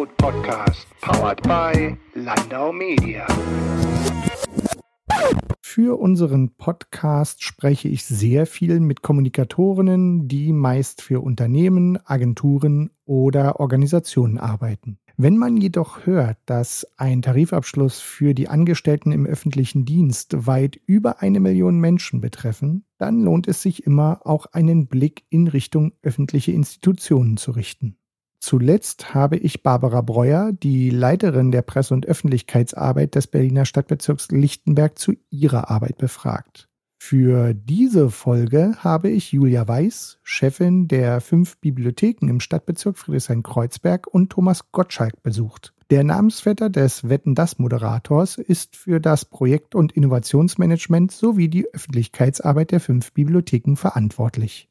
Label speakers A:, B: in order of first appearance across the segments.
A: Angebot Podcast, powered by Landau Media.
B: Für unseren Podcast spreche ich sehr viel mit Kommunikatorinnen, die meist für Unternehmen, Agenturen oder Organisationen arbeiten. Wenn man jedoch hört, dass ein Tarifabschluss für die Angestellten im öffentlichen Dienst weit über eine Million Menschen betreffen, dann lohnt es sich immer, auch einen Blick in Richtung öffentliche Institutionen zu richten. Zuletzt habe ich Barbara Breuer, die Leiterin der Presse- und Öffentlichkeitsarbeit des Berliner Stadtbezirks Lichtenberg, zu ihrer Arbeit befragt. Für diese Folge habe ich Julia Weiß, Chefin der fünf Bibliotheken im Stadtbezirk Friedrichshain-Kreuzberg und Thomas Gottschalk besucht. Der Namensvetter des Wetten das Moderators ist für das Projekt- und Innovationsmanagement sowie die Öffentlichkeitsarbeit der fünf Bibliotheken verantwortlich.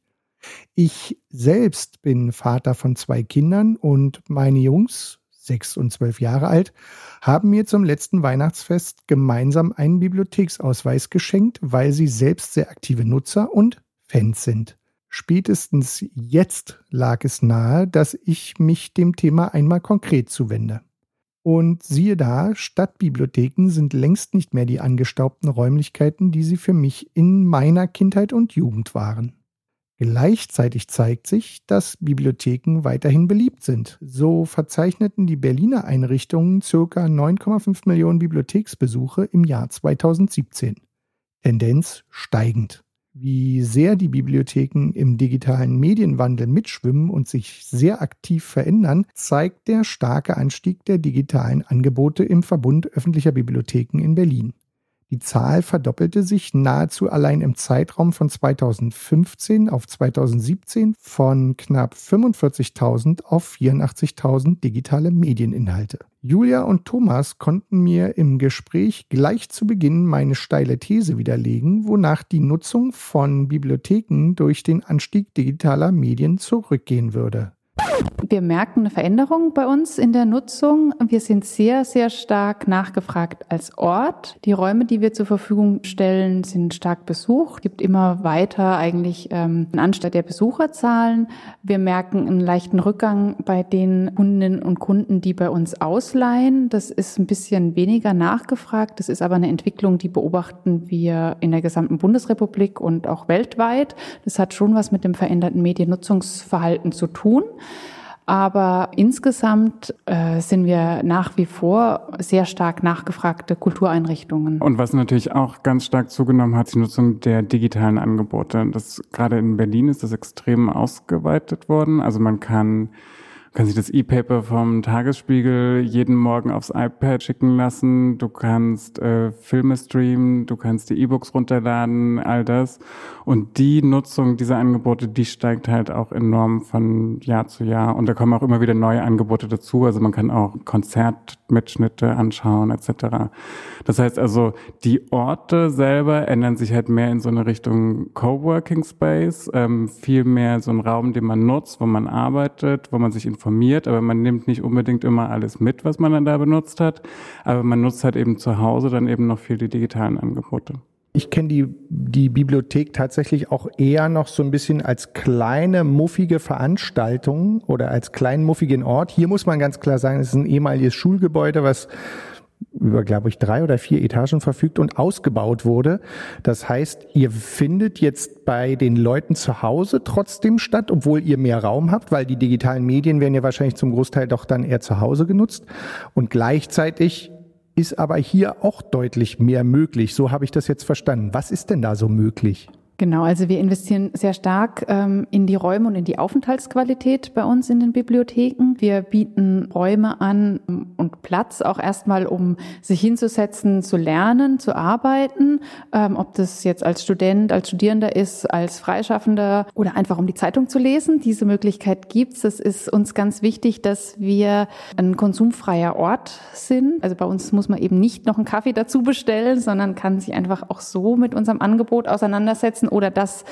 B: Ich selbst bin Vater von zwei Kindern und meine Jungs sechs und zwölf Jahre alt, haben mir zum letzten Weihnachtsfest gemeinsam einen Bibliotheksausweis geschenkt, weil sie selbst sehr aktive Nutzer und Fans sind. Spätestens jetzt lag es nahe, dass ich mich dem Thema einmal konkret zuwende. Und siehe da, Stadtbibliotheken sind längst nicht mehr die angestaubten Räumlichkeiten, die sie für mich in meiner Kindheit und Jugend waren. Gleichzeitig zeigt sich, dass Bibliotheken weiterhin beliebt sind. So verzeichneten die Berliner Einrichtungen ca. 9,5 Millionen Bibliotheksbesuche im Jahr 2017. Tendenz steigend. Wie sehr die Bibliotheken im digitalen Medienwandel mitschwimmen und sich sehr aktiv verändern, zeigt der starke Anstieg der digitalen Angebote im Verbund öffentlicher Bibliotheken in Berlin. Die Zahl verdoppelte sich nahezu allein im Zeitraum von 2015 auf 2017 von knapp 45.000 auf 84.000 digitale Medieninhalte. Julia und Thomas konnten mir im Gespräch gleich zu Beginn meine steile These widerlegen, wonach die Nutzung von Bibliotheken durch den Anstieg digitaler Medien zurückgehen würde.
C: Wir merken eine Veränderung bei uns in der Nutzung. Wir sind sehr, sehr stark nachgefragt als Ort. Die Räume, die wir zur Verfügung stellen, sind stark besucht. Es gibt immer weiter eigentlich ähm, Anstieg der Besucherzahlen. Wir merken einen leichten Rückgang bei den Kundinnen und Kunden, die bei uns ausleihen. Das ist ein bisschen weniger nachgefragt. Das ist aber eine Entwicklung, die beobachten wir in der gesamten Bundesrepublik und auch weltweit. Das hat schon was mit dem veränderten Mediennutzungsverhalten zu tun. Aber insgesamt äh, sind wir nach wie vor sehr stark nachgefragte Kultureinrichtungen.
D: Und was natürlich auch ganz stark zugenommen hat, die Nutzung der digitalen Angebote. Das gerade in Berlin ist das extrem ausgeweitet worden. Also man kann Du kannst sich das E-Paper vom Tagesspiegel jeden Morgen aufs iPad schicken lassen. Du kannst äh, Filme streamen, du kannst die E-Books runterladen, all das. Und die Nutzung dieser Angebote, die steigt halt auch enorm von Jahr zu Jahr. Und da kommen auch immer wieder neue Angebote dazu. Also man kann auch Konzertmitschnitte anschauen etc. Das heißt also, die Orte selber ändern sich halt mehr in so eine Richtung Coworking Space, ähm, viel mehr so ein Raum, den man nutzt, wo man arbeitet, wo man sich informiert, aber man nimmt nicht unbedingt immer alles mit, was man dann da benutzt hat. Aber man nutzt halt eben zu Hause dann eben noch viel die digitalen Angebote.
B: Ich kenne die, die Bibliothek tatsächlich auch eher noch so ein bisschen als kleine, muffige Veranstaltung oder als kleinen, muffigen Ort. Hier muss man ganz klar sagen, es ist ein ehemaliges Schulgebäude, was über, glaube ich, drei oder vier Etagen verfügt und ausgebaut wurde. Das heißt, ihr findet jetzt bei den Leuten zu Hause trotzdem statt, obwohl ihr mehr Raum habt, weil die digitalen Medien werden ja wahrscheinlich zum Großteil doch dann eher zu Hause genutzt. Und gleichzeitig ist aber hier auch deutlich mehr möglich. So habe ich das jetzt verstanden. Was ist denn da so möglich?
C: Genau, also wir investieren sehr stark ähm, in die Räume und in die Aufenthaltsqualität bei uns in den Bibliotheken. Wir bieten Räume an und Platz auch erstmal, um sich hinzusetzen, zu lernen, zu arbeiten, ähm, ob das jetzt als Student, als Studierender ist, als Freischaffender oder einfach um die Zeitung zu lesen. Diese Möglichkeit gibt's. Es ist uns ganz wichtig, dass wir ein konsumfreier Ort sind. Also bei uns muss man eben nicht noch einen Kaffee dazu bestellen, sondern kann sich einfach auch so mit unserem Angebot auseinandersetzen oder das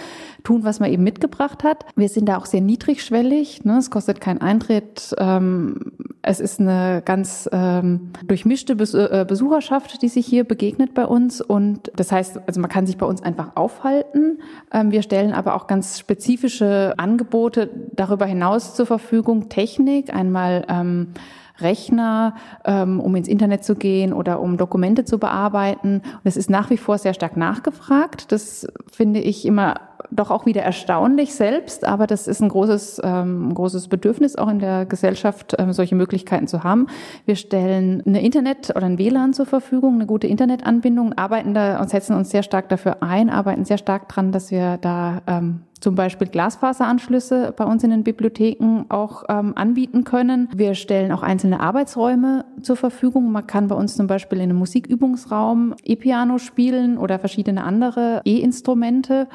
C: tun, was man eben mitgebracht hat. Wir sind da auch sehr niedrigschwellig. Ne? Es kostet keinen Eintritt. Ähm, es ist eine ganz ähm, durchmischte äh, Besucherschaft, die sich hier begegnet bei uns. Und das heißt, also man kann sich bei uns einfach aufhalten. Ähm, wir stellen aber auch ganz spezifische Angebote darüber hinaus zur Verfügung. Technik, einmal ähm, Rechner, ähm, um ins Internet zu gehen oder um Dokumente zu bearbeiten. Und es ist nach wie vor sehr stark nachgefragt. Das finde ich immer doch auch wieder erstaunlich selbst, aber das ist ein großes, ähm, großes Bedürfnis auch in der Gesellschaft, ähm, solche Möglichkeiten zu haben. Wir stellen eine Internet oder ein WLAN zur Verfügung, eine gute Internetanbindung, arbeiten da und setzen uns sehr stark dafür ein, arbeiten sehr stark dran, dass wir da ähm, zum Beispiel Glasfaseranschlüsse bei uns in den Bibliotheken auch ähm, anbieten können. Wir stellen auch einzelne Arbeitsräume zur Verfügung. Man kann bei uns zum Beispiel in einem Musikübungsraum E-Piano spielen oder verschiedene andere E-Instrumente.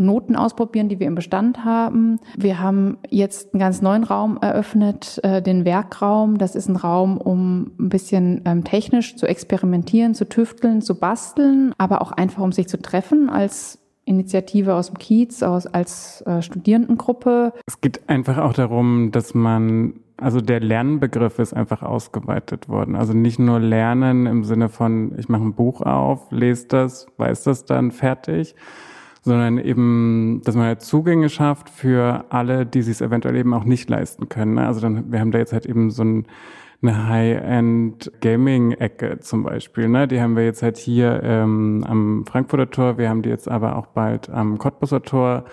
C: Noten ausprobieren, die wir im Bestand haben. Wir haben jetzt einen ganz neuen Raum eröffnet, äh, den Werkraum. Das ist ein Raum, um ein bisschen ähm, technisch zu experimentieren, zu tüfteln, zu basteln, aber auch einfach, um sich zu treffen als Initiative aus dem Kiez, aus, als äh, Studierendengruppe.
D: Es geht einfach auch darum, dass man, also der Lernbegriff ist einfach ausgeweitet worden. Also nicht nur Lernen im Sinne von, ich mache ein Buch auf, lese das, weiß das dann, fertig, sondern eben, dass man halt Zugänge schafft für alle, die sich es eventuell eben auch nicht leisten können. Ne? Also dann, wir haben da jetzt halt eben so ein, eine High-End Gaming-Ecke zum Beispiel. Ne? Die haben wir jetzt halt hier ähm, am Frankfurter Tor, wir haben die jetzt aber auch bald am Cottbusser Tor.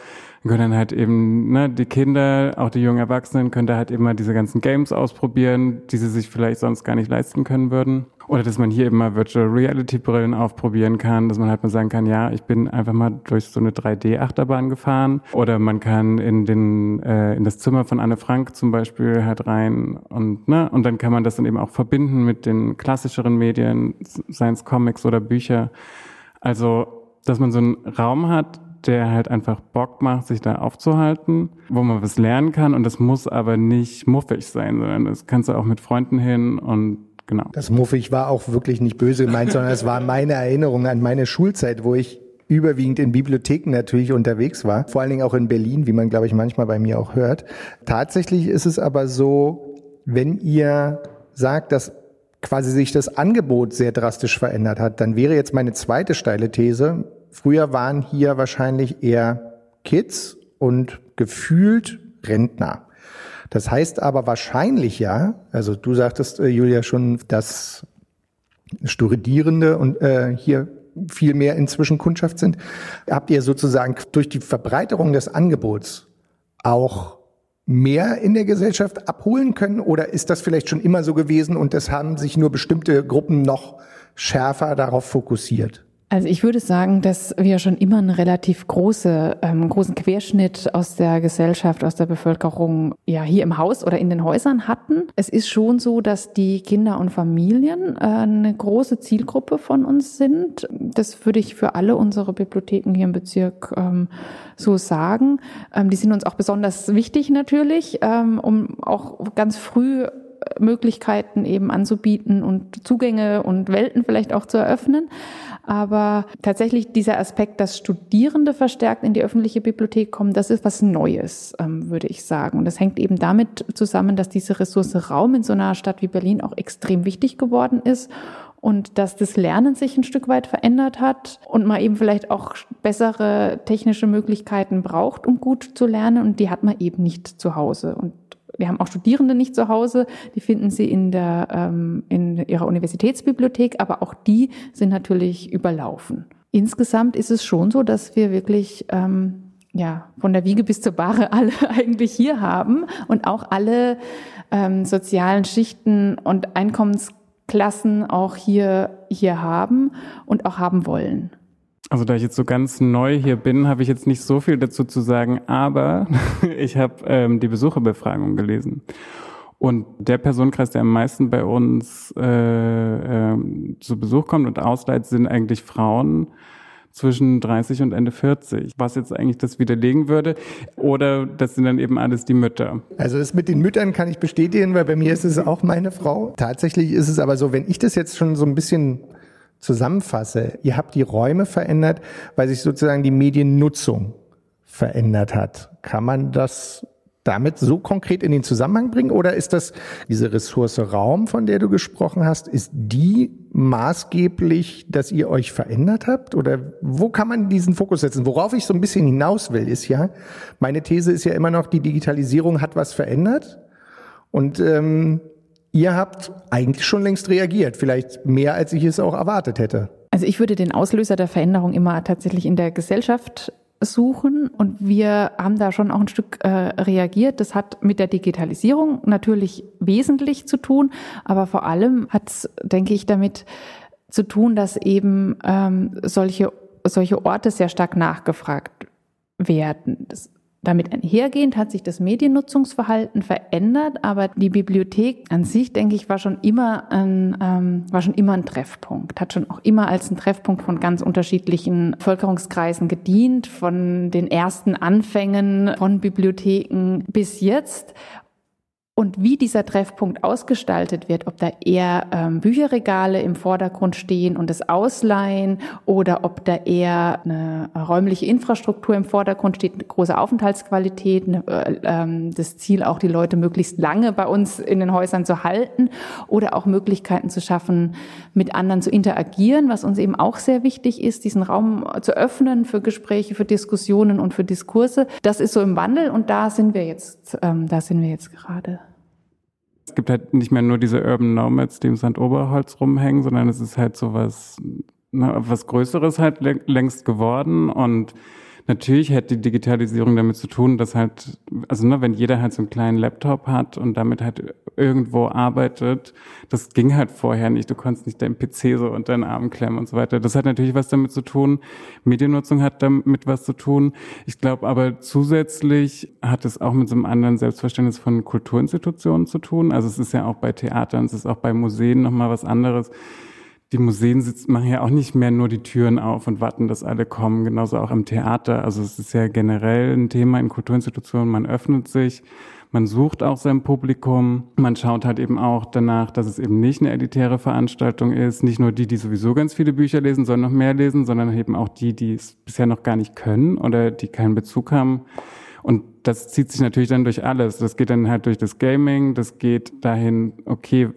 D: Dann können dann halt eben ne, die Kinder, auch die jungen Erwachsenen, können da halt eben mal diese ganzen Games ausprobieren, die sie sich vielleicht sonst gar nicht leisten können würden. Oder dass man hier eben mal Virtual Reality Brillen aufprobieren kann, dass man halt mal sagen kann, ja, ich bin einfach mal durch so eine 3D-Achterbahn gefahren. Oder man kann in den äh, in das Zimmer von Anne Frank zum Beispiel halt rein und ne und dann kann man das dann eben auch verbinden mit den klassischeren Medien, seien es Comics oder Bücher. Also dass man so einen Raum hat, der halt einfach Bock macht, sich da aufzuhalten, wo man was lernen kann und das muss aber nicht muffig sein, sondern das kannst du auch mit Freunden hin und Genau.
B: Das muffig war auch wirklich nicht böse gemeint, sondern es war meine Erinnerung an meine Schulzeit, wo ich überwiegend in Bibliotheken natürlich unterwegs war, vor allen Dingen auch in Berlin, wie man, glaube ich, manchmal bei mir auch hört. Tatsächlich ist es aber so, wenn ihr sagt, dass quasi sich das Angebot sehr drastisch verändert hat, dann wäre jetzt meine zweite steile These, früher waren hier wahrscheinlich eher Kids und gefühlt Rentner. Das heißt aber wahrscheinlich ja, also du sagtest, äh, Julia, schon, dass Studierende und äh, hier viel mehr inzwischen Kundschaft sind. Habt ihr sozusagen durch die Verbreiterung des Angebots auch mehr in der Gesellschaft abholen können oder ist das vielleicht schon immer so gewesen und es haben sich nur bestimmte Gruppen noch schärfer darauf fokussiert?
C: Also ich würde sagen, dass wir schon immer einen relativ große, ähm, großen Querschnitt aus der Gesellschaft, aus der Bevölkerung ja hier im Haus oder in den Häusern hatten. Es ist schon so, dass die Kinder und Familien äh, eine große Zielgruppe von uns sind. Das würde ich für alle unsere Bibliotheken hier im Bezirk ähm, so sagen. Ähm, die sind uns auch besonders wichtig natürlich, ähm, um auch ganz früh Möglichkeiten eben anzubieten und Zugänge und Welten vielleicht auch zu eröffnen. Aber tatsächlich dieser Aspekt, dass Studierende verstärkt in die öffentliche Bibliothek kommen, das ist was Neues, ähm, würde ich sagen. Und das hängt eben damit zusammen, dass diese Ressource Raum in so einer Stadt wie Berlin auch extrem wichtig geworden ist und dass das Lernen sich ein Stück weit verändert hat und man eben vielleicht auch bessere technische Möglichkeiten braucht, um gut zu lernen und die hat man eben nicht zu Hause. Und wir haben auch Studierende nicht zu Hause, die finden sie in, der, ähm, in ihrer Universitätsbibliothek, aber auch die sind natürlich überlaufen. Insgesamt ist es schon so, dass wir wirklich ähm, ja, von der Wiege bis zur Bahre alle eigentlich hier haben und auch alle ähm, sozialen Schichten und Einkommensklassen auch hier, hier haben und auch haben wollen.
D: Also da ich jetzt so ganz neu hier bin, habe ich jetzt nicht so viel dazu zu sagen, aber ich habe ähm, die Besucherbefragung gelesen. Und der Personenkreis, der am meisten bei uns äh, äh, zu Besuch kommt und ausleiht, sind eigentlich Frauen zwischen 30 und Ende 40. Was jetzt eigentlich das widerlegen würde. Oder das sind dann eben alles die Mütter.
B: Also das mit den Müttern kann ich bestätigen, weil bei mir ist es auch meine Frau. Tatsächlich ist es aber so, wenn ich das jetzt schon so ein bisschen zusammenfasse, ihr habt die Räume verändert, weil sich sozusagen die Mediennutzung verändert hat. Kann man das damit so konkret in den Zusammenhang bringen oder ist das diese Ressource Raum, von der du gesprochen hast, ist die maßgeblich, dass ihr euch verändert habt oder wo kann man diesen Fokus setzen? Worauf ich so ein bisschen hinaus will, ist ja, meine These ist ja immer noch, die Digitalisierung hat was verändert und ähm, ihr habt eigentlich schon längst reagiert, vielleicht mehr, als ich es auch erwartet hätte.
C: Also ich würde den Auslöser der Veränderung immer tatsächlich in der Gesellschaft suchen und wir haben da schon auch ein Stück äh, reagiert. Das hat mit der Digitalisierung natürlich wesentlich zu tun, aber vor allem hat es, denke ich, damit zu tun, dass eben ähm, solche solche Orte sehr stark nachgefragt werden. Das damit einhergehend hat sich das Mediennutzungsverhalten verändert, aber die Bibliothek an sich, denke ich, war schon immer ein, ähm, war schon immer ein Treffpunkt, hat schon auch immer als ein Treffpunkt von ganz unterschiedlichen Bevölkerungskreisen gedient, von den ersten Anfängen von Bibliotheken bis jetzt. Und wie dieser Treffpunkt ausgestaltet wird, ob da eher ähm, Bücherregale im Vordergrund stehen und das Ausleihen oder ob da eher eine räumliche Infrastruktur im Vordergrund steht, eine große Aufenthaltsqualität, eine, äh, ähm, das Ziel auch die Leute möglichst lange bei uns in den Häusern zu halten oder auch Möglichkeiten zu schaffen, mit anderen zu interagieren, was uns eben auch sehr wichtig ist, diesen Raum zu öffnen für Gespräche, für Diskussionen und für Diskurse. Das ist so im Wandel und da sind wir jetzt, ähm, da sind wir jetzt gerade.
D: Es gibt halt nicht mehr nur diese Urban Nomads, die im St. Oberholz rumhängen, sondern es ist halt so was, ne, was Größeres halt längst geworden und Natürlich hätte die Digitalisierung damit zu tun, dass halt, also ne, wenn jeder halt so einen kleinen Laptop hat und damit halt irgendwo arbeitet, das ging halt vorher nicht. Du konntest nicht deinen PC so unter den Arm klemmen und so weiter. Das hat natürlich was damit zu tun. Mediennutzung hat damit was zu tun. Ich glaube aber zusätzlich hat es auch mit so einem anderen Selbstverständnis von Kulturinstitutionen zu tun. Also es ist ja auch bei Theatern, es ist auch bei Museen nochmal was anderes die Museen sitzen, machen ja auch nicht mehr nur die Türen auf und warten, dass alle kommen, genauso auch im Theater. Also es ist ja generell ein Thema in Kulturinstitutionen, man öffnet sich, man sucht auch sein Publikum, man schaut halt eben auch danach, dass es eben nicht eine elitäre Veranstaltung ist, nicht nur die, die sowieso ganz viele Bücher lesen, sollen noch mehr lesen, sondern eben auch die, die es bisher noch gar nicht können oder die keinen Bezug haben. Und das zieht sich natürlich dann durch alles. Das geht dann halt durch das Gaming, das geht dahin, okay,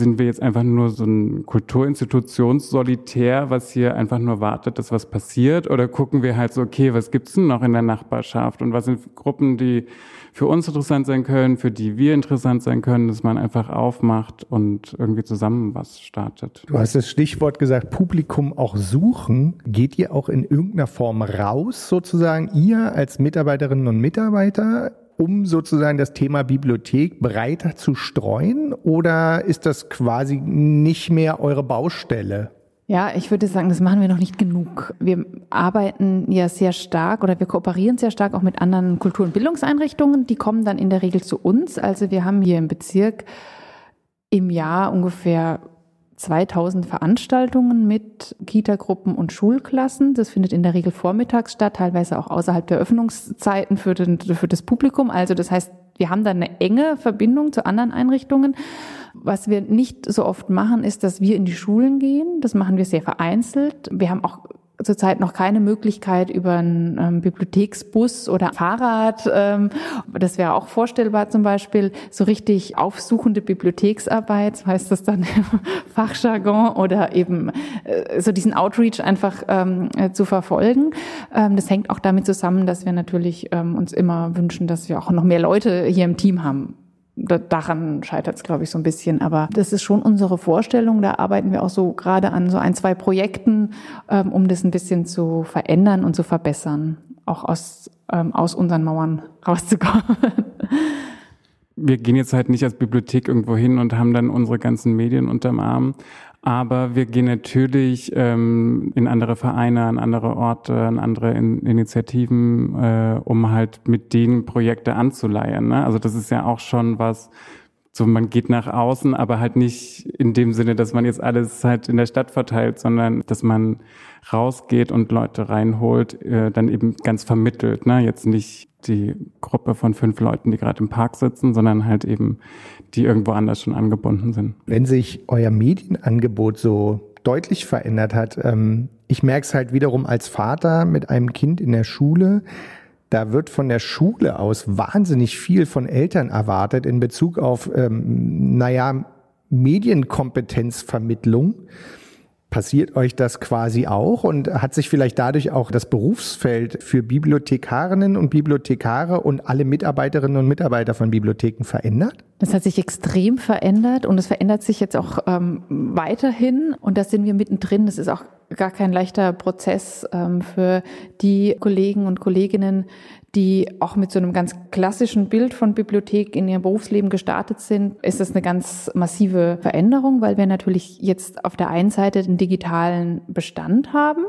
D: sind wir jetzt einfach nur so ein Kulturinstitutionssolitär, was hier einfach nur wartet, dass was passiert? Oder gucken wir halt so, okay, was gibt's denn noch in der Nachbarschaft? Und was sind Gruppen, die für uns interessant sein können, für die wir interessant sein können, dass man einfach aufmacht und irgendwie zusammen was startet?
B: Du hast das Stichwort gesagt, Publikum auch suchen. Geht ihr auch in irgendeiner Form raus, sozusagen, ihr als Mitarbeiterinnen und Mitarbeiter um sozusagen das Thema Bibliothek breiter zu streuen oder ist das quasi nicht mehr eure Baustelle?
C: Ja, ich würde sagen, das machen wir noch nicht genug. Wir arbeiten ja sehr stark oder wir kooperieren sehr stark auch mit anderen Kultur- und Bildungseinrichtungen. Die kommen dann in der Regel zu uns. Also wir haben hier im Bezirk im Jahr ungefähr 2000 Veranstaltungen mit Kitagruppen und Schulklassen. Das findet in der Regel vormittags statt, teilweise auch außerhalb der Öffnungszeiten für, den, für das Publikum. Also das heißt, wir haben da eine enge Verbindung zu anderen Einrichtungen. Was wir nicht so oft machen, ist, dass wir in die Schulen gehen. Das machen wir sehr vereinzelt. Wir haben auch zurzeit noch keine Möglichkeit über einen ähm, Bibliotheksbus oder Fahrrad, ähm, das wäre auch vorstellbar zum Beispiel, so richtig aufsuchende Bibliotheksarbeit, heißt das dann im Fachjargon, oder eben äh, so diesen Outreach einfach ähm, äh, zu verfolgen. Ähm, das hängt auch damit zusammen, dass wir natürlich ähm, uns immer wünschen, dass wir auch noch mehr Leute hier im Team haben daran scheitert es, glaube ich, so ein bisschen. Aber das ist schon unsere Vorstellung. Da arbeiten wir auch so gerade an so ein, zwei Projekten, ähm, um das ein bisschen zu verändern und zu verbessern, auch aus, ähm, aus unseren Mauern rauszukommen.
D: Wir gehen jetzt halt nicht als Bibliothek irgendwo hin und haben dann unsere ganzen Medien unterm Arm, aber wir gehen natürlich ähm, in andere Vereine, an andere Orte, an andere in Initiativen, äh, um halt mit denen Projekte anzuleihen. Ne? Also das ist ja auch schon was, so man geht nach außen, aber halt nicht in dem Sinne, dass man jetzt alles halt in der Stadt verteilt, sondern dass man rausgeht und Leute reinholt, äh, dann eben ganz vermittelt. Ne? Jetzt nicht die Gruppe von fünf Leuten, die gerade im Park sitzen, sondern halt eben die irgendwo anders schon angebunden sind.
B: Wenn sich euer Medienangebot so deutlich verändert hat, ähm, ich merke es halt wiederum als Vater mit einem Kind in der Schule, da wird von der Schule aus wahnsinnig viel von Eltern erwartet in Bezug auf, ähm, naja, Medienkompetenzvermittlung. Passiert euch das quasi auch und hat sich vielleicht dadurch auch das Berufsfeld für Bibliothekarinnen und Bibliothekare und alle Mitarbeiterinnen und Mitarbeiter von Bibliotheken verändert?
C: Das hat sich extrem verändert und es verändert sich jetzt auch ähm, weiterhin und da sind wir mittendrin. Das ist auch gar kein leichter Prozess ähm, für die Kollegen und Kolleginnen, die auch mit so einem ganz klassischen Bild von Bibliothek in ihrem Berufsleben gestartet sind, ist das eine ganz massive Veränderung, weil wir natürlich jetzt auf der einen Seite den digitalen Bestand haben,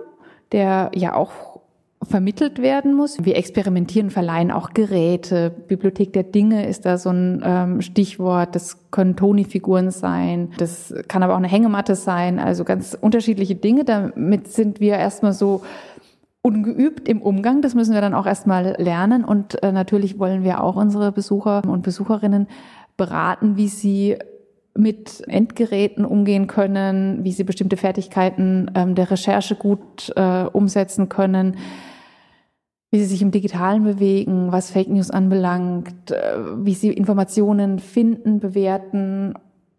C: der ja auch vermittelt werden muss. Wir experimentieren, verleihen auch Geräte. Bibliothek der Dinge ist da so ein ähm, Stichwort. Das können Toni-Figuren sein. Das kann aber auch eine Hängematte sein. Also ganz unterschiedliche Dinge. Damit sind wir erstmal so ungeübt im Umgang. Das müssen wir dann auch erstmal lernen. Und äh, natürlich wollen wir auch unsere Besucher und Besucherinnen beraten, wie sie mit Endgeräten umgehen können, wie sie bestimmte Fertigkeiten ähm, der Recherche gut äh, umsetzen können, wie sie sich im Digitalen bewegen, was Fake News anbelangt, äh, wie sie Informationen finden, bewerten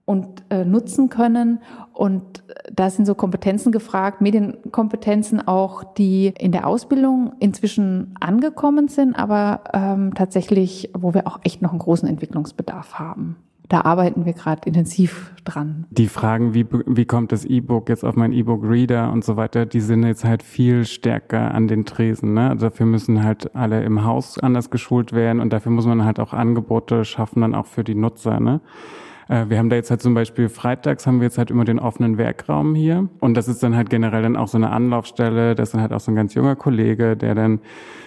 C: und äh, nutzen können. Und da sind so Kompetenzen gefragt, Medienkompetenzen auch, die in der Ausbildung inzwischen angekommen sind, aber ähm, tatsächlich, wo wir auch echt noch einen großen Entwicklungsbedarf haben. Da arbeiten wir gerade intensiv dran.
D: Die Fragen, wie, wie kommt das E-Book jetzt auf meinen E-Book-Reader und so weiter, die sind jetzt halt viel stärker an den Tresen. Ne? Also dafür müssen halt alle im Haus anders geschult werden und dafür muss man halt auch Angebote schaffen, dann auch für die Nutzer. Ne? Äh, wir haben da jetzt halt zum Beispiel freitags haben wir jetzt halt immer den offenen Werkraum hier. Und das ist dann halt generell dann auch so eine Anlaufstelle. Das ist dann halt auch so ein ganz junger Kollege, der dann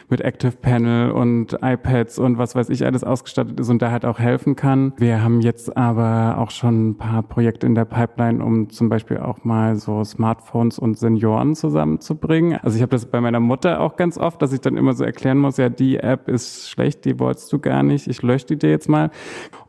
D: mit Active Panel und iPads und was weiß ich alles ausgestattet ist und da halt auch helfen kann. Wir haben jetzt aber auch schon ein paar Projekte in der Pipeline, um zum Beispiel auch mal so Smartphones und Senioren zusammenzubringen. Also ich habe das bei meiner Mutter auch ganz oft, dass ich dann immer so erklären muss, ja, die App ist schlecht, die wolltest du gar nicht, ich lösche die dir jetzt mal.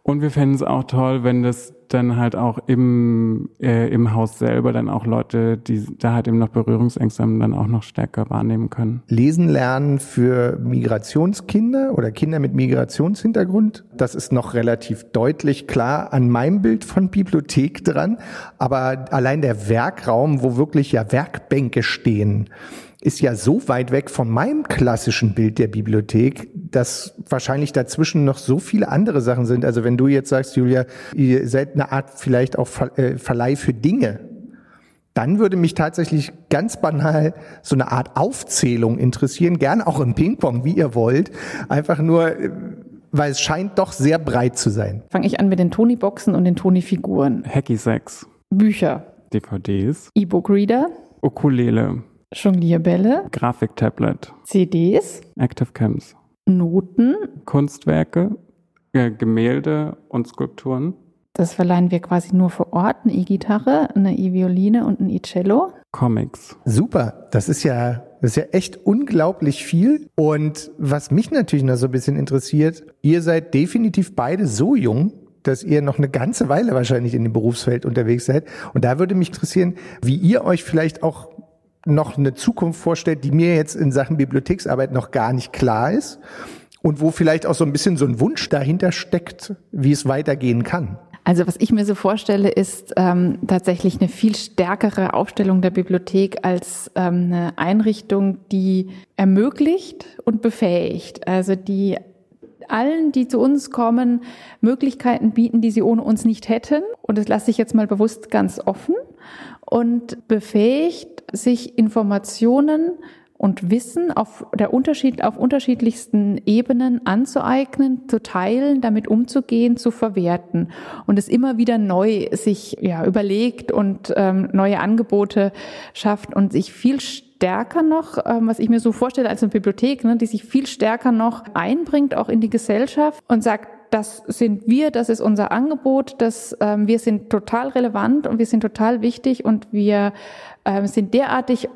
D: Und wir fänden es auch toll, wenn das dann halt auch im, äh, im Haus selber dann auch Leute, die da halt eben noch Berührungsängste haben, dann auch noch stärker wahrnehmen können.
B: Lesen lernen für Migrationskinder oder Kinder mit Migrationshintergrund, das ist noch relativ deutlich klar an meinem Bild von Bibliothek dran. Aber allein der Werkraum, wo wirklich ja Werkbänke stehen, ist ja so weit weg von meinem klassischen Bild der Bibliothek, dass wahrscheinlich dazwischen noch so viele andere Sachen sind. Also wenn du jetzt sagst, Julia, ihr seid eine Art vielleicht auch äh, Verleih für Dinge, dann würde mich tatsächlich ganz banal so eine Art Aufzählung interessieren, gern auch im Ping-Pong, wie ihr wollt. Einfach nur, äh, weil es scheint doch sehr breit zu sein.
C: Fange ich an mit den Toni-Boxen und den Toni-Figuren.
D: Hacky Sacks.
C: Bücher.
D: DVDs.
C: E-Book-Reader.
D: Ukulele.
C: Jonglierbälle,
D: Grafiktablet,
C: CDs,
D: Active Cams,
C: Noten,
D: Kunstwerke, äh, Gemälde und Skulpturen.
C: Das verleihen wir quasi nur vor Ort, eine E-Gitarre, eine E-Violine und ein E-Cello.
D: Comics.
B: Super, das ist ja das ist ja echt unglaublich viel. Und was mich natürlich noch so ein bisschen interessiert, ihr seid definitiv beide so jung, dass ihr noch eine ganze Weile wahrscheinlich in dem Berufsfeld unterwegs seid. Und da würde mich interessieren, wie ihr euch vielleicht auch noch eine Zukunft vorstellt, die mir jetzt in Sachen Bibliotheksarbeit noch gar nicht klar ist und wo vielleicht auch so ein bisschen so ein Wunsch dahinter steckt, wie es weitergehen kann.
C: Also was ich mir so vorstelle, ist ähm, tatsächlich eine viel stärkere Aufstellung der Bibliothek als ähm, eine Einrichtung, die ermöglicht und befähigt. Also die allen, die zu uns kommen, Möglichkeiten bieten, die sie ohne uns nicht hätten. Und das lasse ich jetzt mal bewusst ganz offen und befähigt, sich Informationen und Wissen auf der Unterschied, auf unterschiedlichsten Ebenen anzueignen, zu teilen, damit umzugehen, zu verwerten. Und es immer wieder neu sich ja überlegt und ähm, neue Angebote schafft und sich viel stärker noch, ähm, was ich mir so vorstelle als eine Bibliothek, ne, die sich viel stärker noch einbringt auch in die Gesellschaft und sagt, das sind wir, das ist unser Angebot, das, ähm, wir sind total relevant und wir sind total wichtig und wir ähm, sind derartig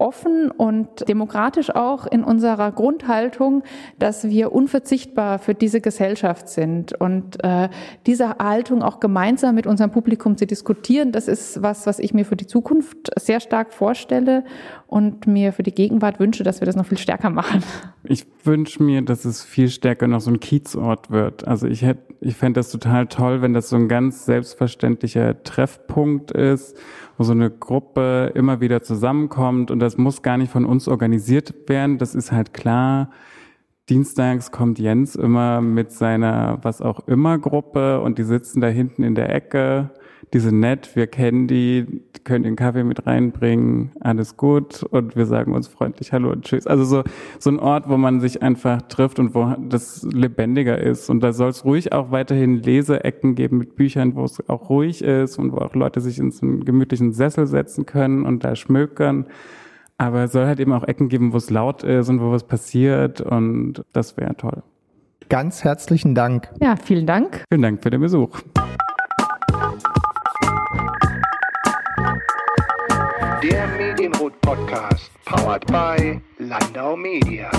C: offen und demokratisch auch in unserer Grundhaltung, dass wir unverzichtbar für diese Gesellschaft sind. Und äh, diese Haltung auch gemeinsam mit unserem Publikum zu diskutieren, das ist was, was ich mir für die Zukunft sehr stark vorstelle und mir für die Gegenwart wünsche, dass wir das noch viel stärker machen.
D: Ich wünsche mir, dass es viel stärker noch so ein Kiezort wird. Also ich hätte ich fände das total toll, wenn das so ein ganz selbstverständlicher Treffpunkt ist, wo so eine Gruppe immer wieder zusammenkommt und das muss gar nicht von uns organisiert werden. Das ist halt klar. Dienstags kommt Jens immer mit seiner was auch immer Gruppe und die sitzen da hinten in der Ecke die sind nett, wir kennen die, können den Kaffee mit reinbringen, alles gut und wir sagen uns freundlich Hallo und Tschüss. Also so, so ein Ort, wo man sich einfach trifft und wo das lebendiger ist. Und da soll es ruhig auch weiterhin Leseecken geben mit Büchern, wo es auch ruhig ist und wo auch Leute sich in so einen gemütlichen Sessel setzen können und da schmökern. Aber es soll halt eben auch Ecken geben, wo es laut ist und wo was passiert und das wäre toll.
B: Ganz herzlichen Dank.
C: Ja, vielen Dank.
D: Vielen Dank für den Besuch.
A: Der Medienhut Podcast, powered by Landau Media.